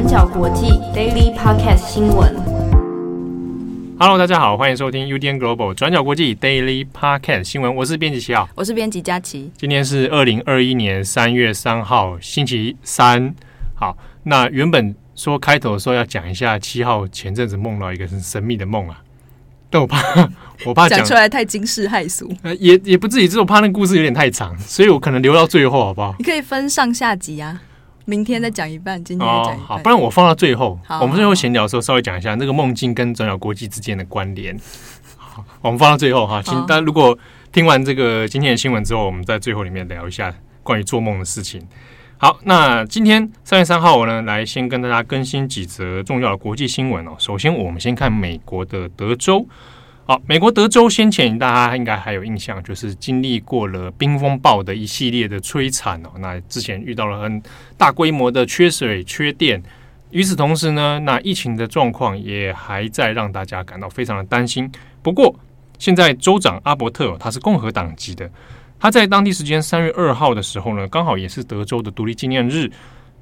转角国际 Daily Podcast 新闻。Hello，大家好，欢迎收听 UDN Global 转角国际 Daily Podcast 新闻。我是编辑七号，我是编辑佳琪。今天是二零二一年三月三号，星期三。好，那原本说开头的时候要讲一下七号前阵子梦到一个很神秘的梦啊，但我怕 我怕讲出来太惊世骇俗，呃，也也不至于，只是我怕那个故事有点太长，所以我可能留到最后，好不好？你可以分上下集啊。明天再讲一半，今天再讲一半。哦，好，不然我放到最后。我们最后闲聊的时候稍微讲一下那个梦境跟转角国际之间的关联。好，我们放到最后哈，请大家如果听完这个今天的新闻之后，我们在最后里面聊一下关于做梦的事情。好，那今天三月三号，我呢来先跟大家更新几则重要的国际新闻哦。首先，我们先看美国的德州。好，美国德州先前大家应该还有印象，就是经历过了冰风暴的一系列的摧残哦。那之前遇到了很大规模的缺水、缺电，与此同时呢，那疫情的状况也还在让大家感到非常的担心。不过，现在州长阿伯特他是共和党籍的，他在当地时间三月二号的时候呢，刚好也是德州的独立纪念日，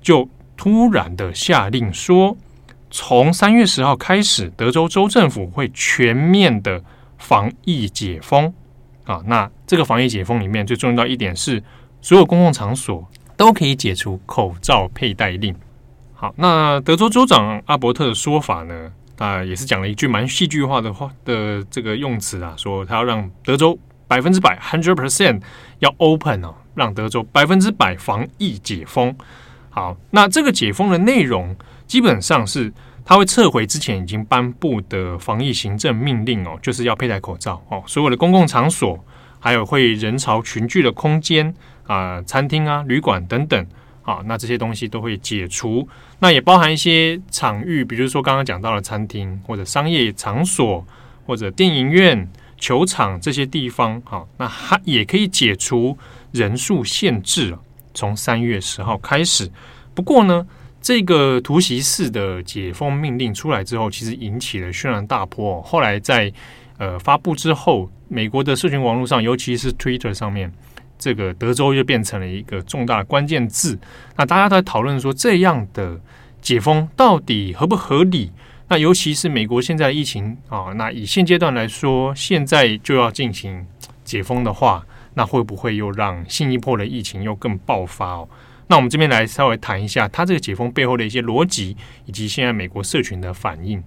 就突然的下令说。从三月十号开始，德州州政府会全面的防疫解封啊。那这个防疫解封里面最重要一点是，所有公共场所都可以解除口罩佩戴令。好，那德州州长阿伯特的说法呢，啊也是讲了一句蛮戏剧化的话的这个用词啊，说他要让德州百分之百 （hundred percent） 要 open 哦，让德州百分之百防疫解封。好，那这个解封的内容。基本上是他会撤回之前已经颁布的防疫行政命令哦，就是要佩戴口罩哦。所有的公共场所，还有会人潮群聚的空间啊、餐厅啊、旅馆等等啊，那这些东西都会解除。那也包含一些场域，比如说刚刚讲到的餐厅或者商业场所或者电影院、球场这些地方。好，那它也可以解除人数限制。从三月十号开始，不过呢。这个突袭式的解封命令出来之后，其实引起了轩然大波。后来在呃发布之后，美国的社群网络上，尤其是 Twitter 上面，这个德州就变成了一个重大关键字。那大家都在讨论说，这样的解封到底合不合理？那尤其是美国现在疫情啊，那以现阶段来说，现在就要进行解封的话，那会不会又让新一波的疫情又更爆发哦？那我们这边来稍微谈一下，它这个解封背后的一些逻辑，以及现在美国社群的反应。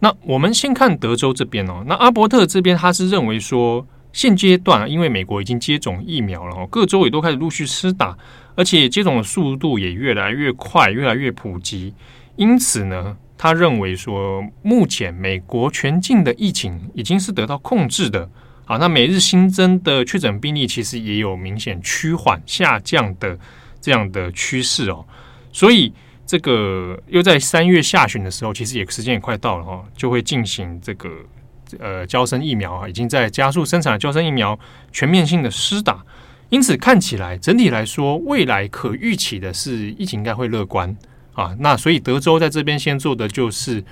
那我们先看德州这边哦，那阿伯特这边他是认为说，现阶段因为美国已经接种疫苗了哦，各州也都开始陆续施打，而且接种的速度也越来越快，越来越普及。因此呢，他认为说，目前美国全境的疫情已经是得到控制的。好，那每日新增的确诊病例其实也有明显趋缓下降的。这样的趋势哦，所以这个又在三月下旬的时候，其实也时间也快到了哈，就会进行这个呃交生疫苗啊，已经在加速生产的娇生疫苗全面性的施打，因此看起来整体来说，未来可预期的是疫情应该会乐观啊。那所以德州在这边先做的就是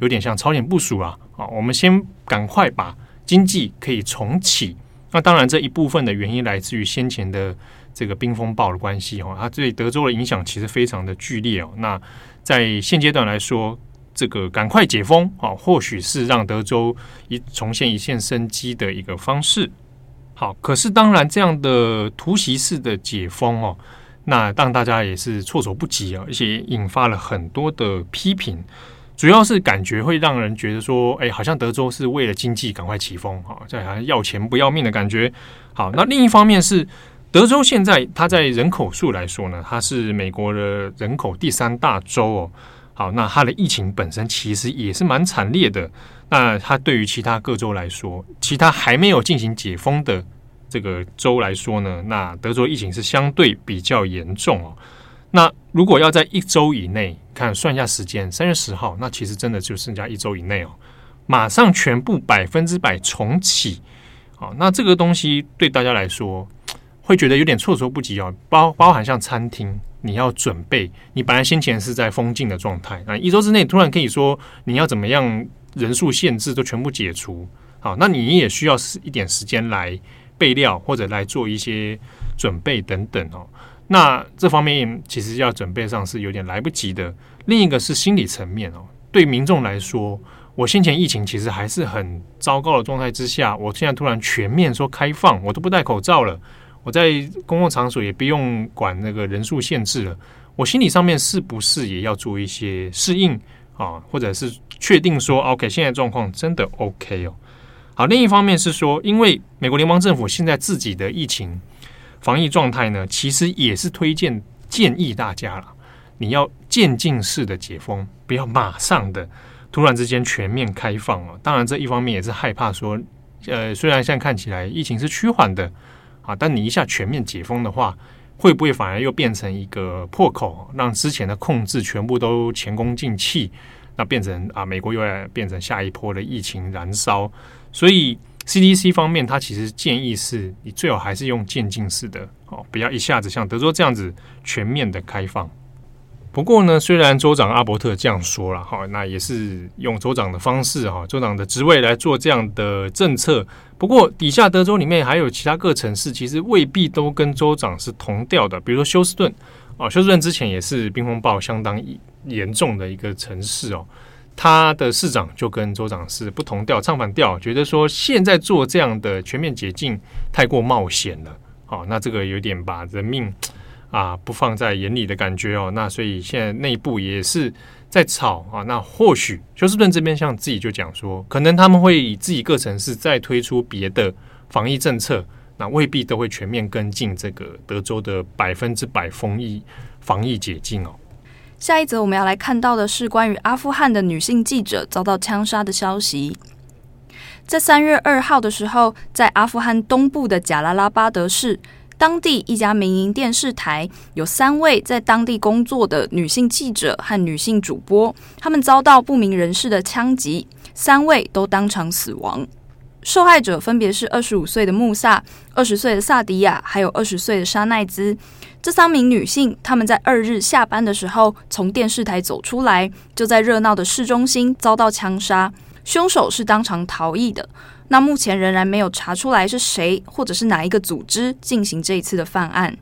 有点像超前部署啊，啊，我们先赶快把经济可以重启。那当然这一部分的原因来自于先前的。这个冰风暴的关系哦，它对德州的影响其实非常的剧烈哦。那在现阶段来说，这个赶快解封啊，或许是让德州一重现一线生机的一个方式。好，可是当然这样的突袭式的解封哦，那让大家也是措手不及啊，而且引发了很多的批评。主要是感觉会让人觉得说，哎，好像德州是为了经济赶快起风哈，这好像要钱不要命的感觉。好，那另一方面是。德州现在它在人口数来说呢，它是美国的人口第三大州哦。好，那它的疫情本身其实也是蛮惨烈的。那它对于其他各州来说，其他还没有进行解封的这个州来说呢，那德州疫情是相对比较严重哦。那如果要在一周以内看算一下时间，三月十号，那其实真的就剩下一周以内哦，马上全部百分之百重启。好，那这个东西对大家来说。会觉得有点措手不及哦，包包含像餐厅，你要准备，你本来先前是在封禁的状态，那一周之内突然可以说你要怎么样，人数限制都全部解除，好，那你也需要一点时间来备料或者来做一些准备等等哦。那这方面其实要准备上是有点来不及的。另一个是心理层面哦，对民众来说，我先前疫情其实还是很糟糕的状态之下，我现在突然全面说开放，我都不戴口罩了，我在公共场所也不用管那个人数限制了，我心理上面是不是也要做一些适应啊，或者是确定说 OK，现在状况真的 OK 哦？好，另一方面是说，因为美国联邦政府现在自己的疫情。防疫状态呢，其实也是推荐建议大家了，你要渐进式的解封，不要马上的突然之间全面开放哦。当然，这一方面也是害怕说，呃，虽然现在看起来疫情是趋缓的啊，但你一下全面解封的话，会不会反而又变成一个破口，让之前的控制全部都前功尽弃？那变成啊，美国又要变成下一波的疫情燃烧，所以。CDC 方面，它其实建议是你最好还是用渐进式的哦，不要一下子像德州这样子全面的开放。不过呢，虽然州长阿伯特这样说了哈，那也是用州长的方式哈，州长的职位来做这样的政策。不过底下德州里面还有其他各城市，其实未必都跟州长是同调的。比如说休斯顿啊，休斯顿之前也是冰风暴相当严重的一个城市哦。他的市长就跟州长是不同调，唱反调，觉得说现在做这样的全面解禁太过冒险了，好，那这个有点把人命啊不放在眼里的感觉哦，那所以现在内部也是在吵啊，那或许休斯顿这边像自己就讲说，可能他们会以自己各城市再推出别的防疫政策，那未必都会全面跟进这个德州的百分之百封疫防疫解禁哦。下一则我们要来看到的是关于阿富汗的女性记者遭到枪杀的消息。在三月二号的时候，在阿富汗东部的贾拉拉巴德市，当地一家民营电视台有三位在当地工作的女性记者和女性主播，他们遭到不明人士的枪击，三位都当场死亡。受害者分别是二十五岁的穆萨、二十岁的萨迪亚，还有二十岁的沙奈兹。这三名女性，她们在二日下班的时候从电视台走出来，就在热闹的市中心遭到枪杀。凶手是当场逃逸的。那目前仍然没有查出来是谁或者是哪一个组织进行这一次的犯案。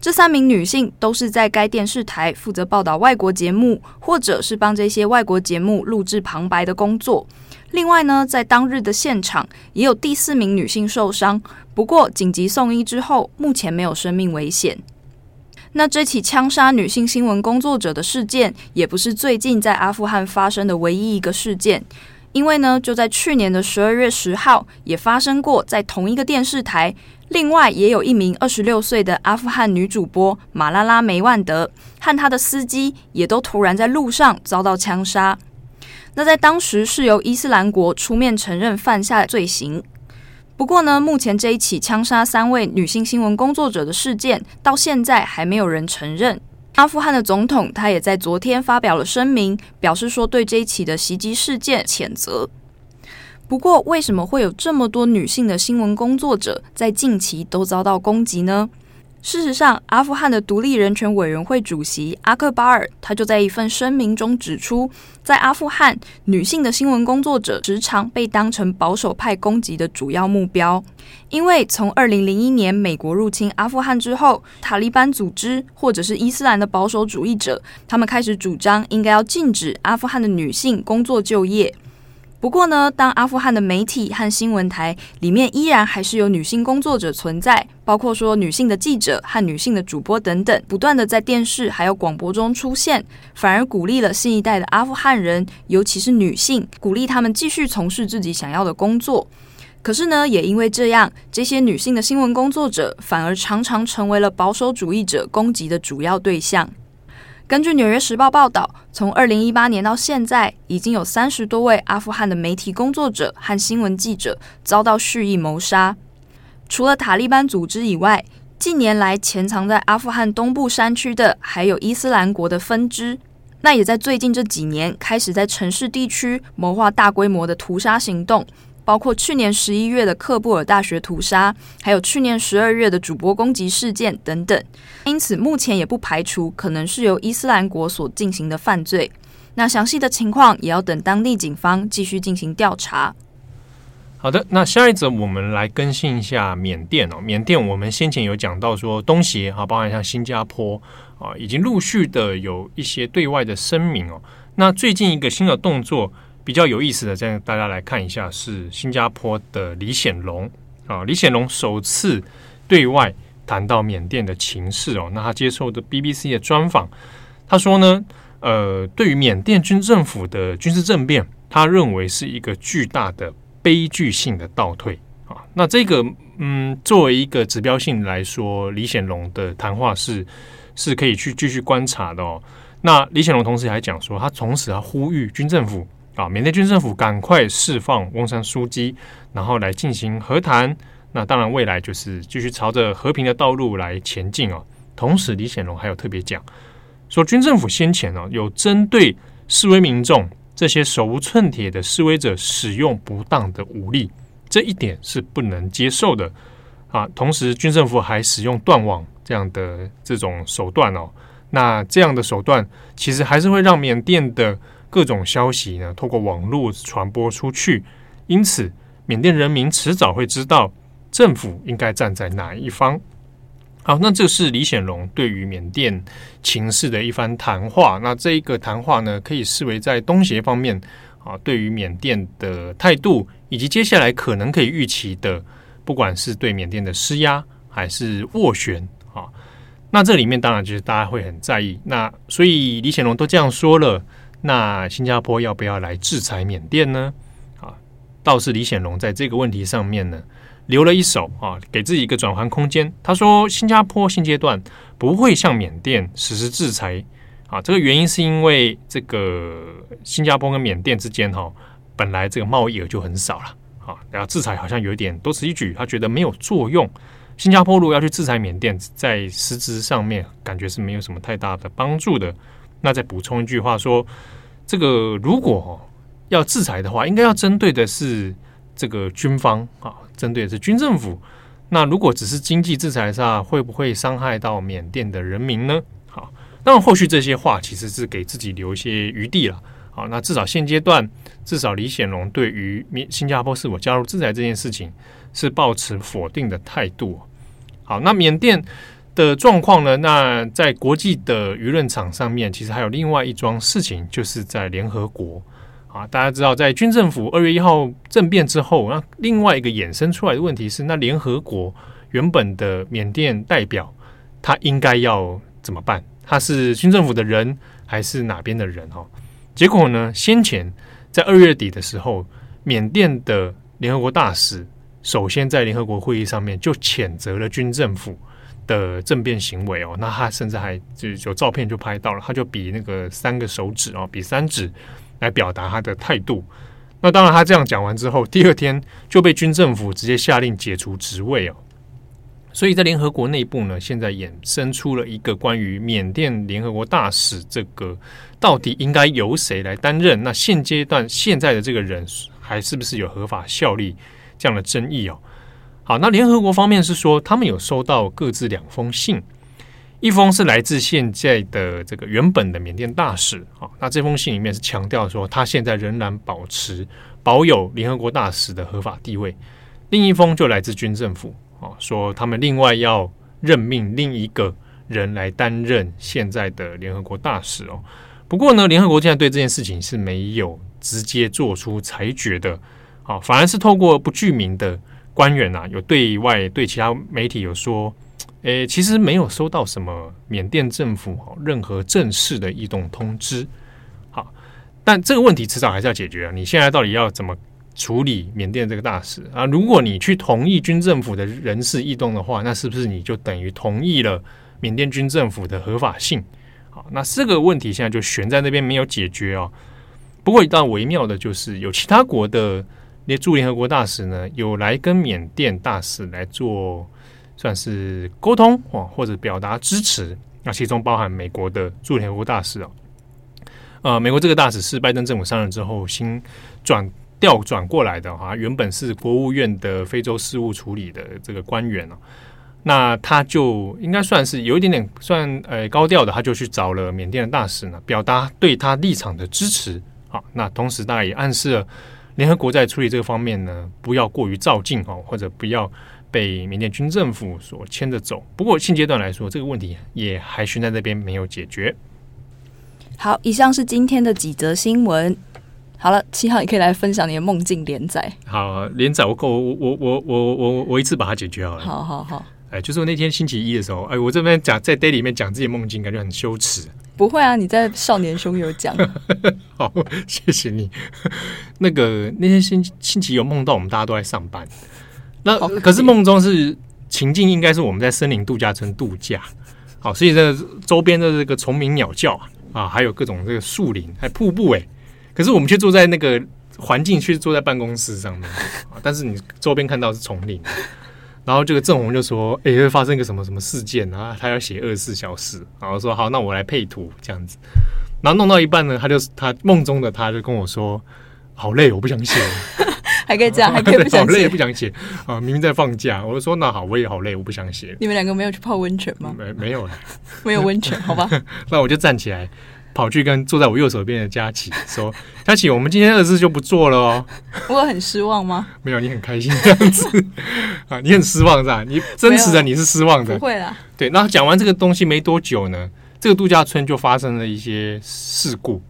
这三名女性都是在该电视台负责报道外国节目，或者是帮这些外国节目录制旁白的工作。另外呢，在当日的现场也有第四名女性受伤，不过紧急送医之后，目前没有生命危险。那这起枪杀女性新闻工作者的事件，也不是最近在阿富汗发生的唯一一个事件，因为呢，就在去年的十二月十号，也发生过在同一个电视台，另外也有一名二十六岁的阿富汗女主播马拉拉梅万德和她的司机，也都突然在路上遭到枪杀。那在当时是由伊斯兰国出面承认犯下罪行。不过呢，目前这一起枪杀三位女性新闻工作者的事件，到现在还没有人承认。阿富汗的总统他也在昨天发表了声明，表示说对这一起的袭击事件谴责。不过，为什么会有这么多女性的新闻工作者在近期都遭到攻击呢？事实上，阿富汗的独立人权委员会主席阿克巴尔，他就在一份声明中指出，在阿富汗，女性的新闻工作者时常被当成保守派攻击的主要目标。因为从二零零一年美国入侵阿富汗之后，塔利班组织或者是伊斯兰的保守主义者，他们开始主张应该要禁止阿富汗的女性工作就业。不过呢，当阿富汗的媒体和新闻台里面依然还是有女性工作者存在，包括说女性的记者和女性的主播等等，不断的在电视还有广播中出现，反而鼓励了新一代的阿富汗人，尤其是女性，鼓励他们继续从事自己想要的工作。可是呢，也因为这样，这些女性的新闻工作者反而常常成为了保守主义者攻击的主要对象。根据《纽约时报》报道，从二零一八年到现在，已经有三十多位阿富汗的媒体工作者和新闻记者遭到蓄意谋杀。除了塔利班组织以外，近年来潜藏在阿富汗东部山区的还有伊斯兰国的分支。那也在最近这几年，开始在城市地区谋划大规模的屠杀行动。包括去年十一月的喀布尔大学屠杀，还有去年十二月的主播攻击事件等等，因此目前也不排除可能是由伊斯兰国所进行的犯罪。那详细的情况也要等当地警方继续进行调查。好的，那下一则我们来更新一下缅甸哦。缅甸我们先前有讲到说，东协啊，包含像新加坡啊，已经陆续的有一些对外的声明哦。那最近一个新的动作比较有意思的，这样大家来看一下，是新加坡的李显龙啊，李显龙首次对外谈到缅甸的情势哦。那他接受的 BBC 的专访，他说呢，呃，对于缅甸军政府的军事政变，他认为是一个巨大的。悲剧性的倒退啊，那这个嗯，作为一个指标性来说，李显龙的谈话是是可以去继续观察的哦。那李显龙同时还讲说，他同时他呼吁军政府啊，缅甸军政府赶快释放翁山苏姬，然后来进行和谈。那当然，未来就是继续朝着和平的道路来前进哦。同时，李显龙还有特别讲说，军政府先前呢有针对示威民众。这些手无寸铁的示威者使用不当的武力，这一点是不能接受的啊！同时，军政府还使用断网这样的这种手段哦，那这样的手段其实还是会让缅甸的各种消息呢，透过网络传播出去，因此，缅甸人民迟早会知道政府应该站在哪一方。好，那这是李显龙对于缅甸情势的一番谈话。那这一个谈话呢，可以视为在东协方面啊，对于缅甸的态度，以及接下来可能可以预期的，不管是对缅甸的施压还是斡旋啊，那这里面当然就是大家会很在意。那所以李显龙都这样说了，那新加坡要不要来制裁缅甸呢？啊，倒是李显龙在这个问题上面呢。留了一手啊，给自己一个转圜空间。他说，新加坡现阶段不会向缅甸实施制裁啊，这个原因是因为这个新加坡跟缅甸之间哈，本来这个贸易额就很少了啊，然后制裁好像有点多此一举，他觉得没有作用。新加坡如果要去制裁缅甸，在实质上面感觉是没有什么太大的帮助的。那再补充一句话说，这个如果要制裁的话，应该要针对的是这个军方啊。针对的是军政府，那如果只是经济制裁上，会不会伤害到缅甸的人民呢？好，当然后续这些话其实是给自己留一些余地了。好，那至少现阶段，至少李显龙对于新加坡是否加入制裁这件事情是抱持否定的态度。好，那缅甸的状况呢？那在国际的舆论场上面，其实还有另外一桩事情，就是在联合国。啊，大家知道，在军政府二月一号政变之后，那另外一个衍生出来的问题是，那联合国原本的缅甸代表，他应该要怎么办？他是军政府的人，还是哪边的人？哈，结果呢？先前在二月底的时候，缅甸的联合国大使首先在联合国会议上面就谴责了军政府的政变行为哦。那他甚至还就有照片就拍到了，他就比那个三个手指哦，比三指。来表达他的态度。那当然，他这样讲完之后，第二天就被军政府直接下令解除职位哦。所以在联合国内部呢，现在衍生出了一个关于缅甸联合国大使这个到底应该由谁来担任？那现阶段现在的这个人还是不是有合法效力这样的争议哦？好，那联合国方面是说，他们有收到各自两封信。一封是来自现在的这个原本的缅甸大使，啊，那这封信里面是强调说他现在仍然保持保有联合国大使的合法地位。另一封就来自军政府，啊，说他们另外要任命另一个人来担任现在的联合国大使哦。不过呢，联合国现在对这件事情是没有直接做出裁决的，啊，反而是透过不具名的官员啊，有对外对其他媒体有说。诶，其实没有收到什么缅甸政府任何正式的异动通知。好，但这个问题迟早还是要解决啊！你现在到底要怎么处理缅甸这个大使啊？如果你去同意军政府的人事异动的话，那是不是你就等于同意了缅甸军政府的合法性？好，那这个问题现在就悬在那边没有解决哦。不过，一道微妙的就是有其他国的那驻联合国大使呢，有来跟缅甸大使来做。算是沟通或者表达支持，那其中包含美国的驻联合国大使啊，呃，美国这个大使是拜登政府上任之后新转调转过来的哈，原本是国务院的非洲事务处理的这个官员，那他就应该算是有一点点算呃高调的，他就去找了缅甸的大使呢，表达对他立场的支持，好，那同时大概也暗示了联合国在处理这个方面呢，不要过于照进哦，或者不要被缅甸军政府所牵着走。不过现阶段来说，这个问题也还悬在那边没有解决。好，以上是今天的几则新闻。好了，七号你可以来分享你的梦境连载。好，连载我我我我我我我一次把它解决好了。好好好。哎，就是我那天星期一的时候，哎，我这边讲在 day 里面讲自己梦境，感觉很羞耻。不会啊，你在少年兄有讲。好，谢谢你。那个那天星星期有梦到我们大家都在上班，那可，可是梦中是情境应该是我们在森林度假村度假。好，所以这周边的这个虫鸣鸟叫啊，还有各种这个树林，还瀑布哎。可是我们却坐在那个环境，却坐在办公室上面啊。但是你周边看到是丛林。然后这个郑红就说：“哎，会发生一个什么什么事件啊？他要写二十四小时。”然后说：“好，那我来配图这样子。”然后弄到一半呢，他就他梦中的他就跟我说：“好累，我不想写。”还可以这样，还可以不想写，好累不想写啊！明明在放假，我就说：“那好，我也好累，我不想写。” 你们两个没有去泡温泉吗？没没有了，没有温泉，好吧？那我就站起来。跑去跟坐在我右手边的佳琪说：“佳琪，我们今天二次就不做了哦。”我很失望吗？没有，你很开心这样子 啊，你很失望是吧？你真实的你是失望的，不会啦。对，那讲完这个东西没多久呢，这个度假村就发生了一些事故，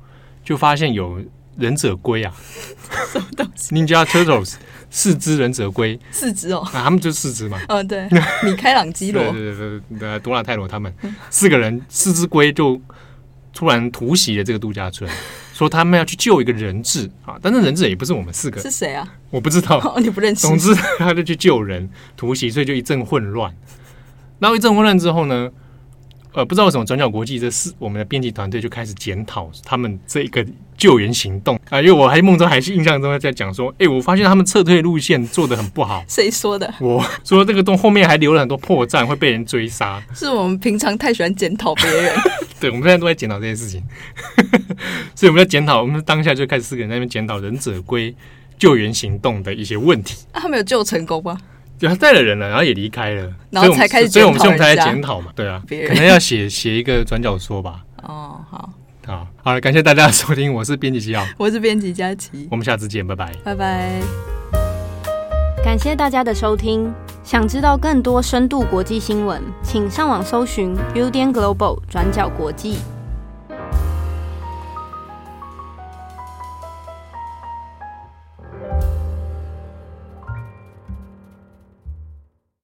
就发现有忍者龟啊，什么东西？Ninja Turtles 四只忍者龟，四只哦，啊，他们就四只嘛。嗯，对，米开朗基罗，对对对对，多纳泰罗他们四个人，四只龟就。突然突袭了这个度假村，说他们要去救一个人质啊，但是人质也不是我们四个，是谁啊？我不知道，哦，你不认识。总之，他就去救人，突袭，所以就一阵混乱。然后一阵混乱之后呢，呃，不知道为什么转角国际这四我们的编辑团队就开始检讨他们这一个救援行动啊，因为我还梦中还是印象中在讲说，哎，我发现他们撤退路线做的很不好。谁说的？我说这个洞后面还留了很多破绽，会被人追杀。是我们平常太喜欢检讨别人。对，我们现在都在检讨这件事情，所以我们在检讨，我们当下就开始四个人在那边检讨忍者龟救援行动的一些问题。啊，他们有救成功吗？就他带了人了，然后也离开了，然后才开始，所以我们现在才在检讨嘛。对啊，可能要写写一个转角说吧。哦，好，好，好了，感谢大家的收听，我是编辑七号，我是编辑佳琪，我们下次见，拜拜，拜拜。感谢大家的收听。想知道更多深度国际新闻，请上网搜寻 Udan Global 转角国际。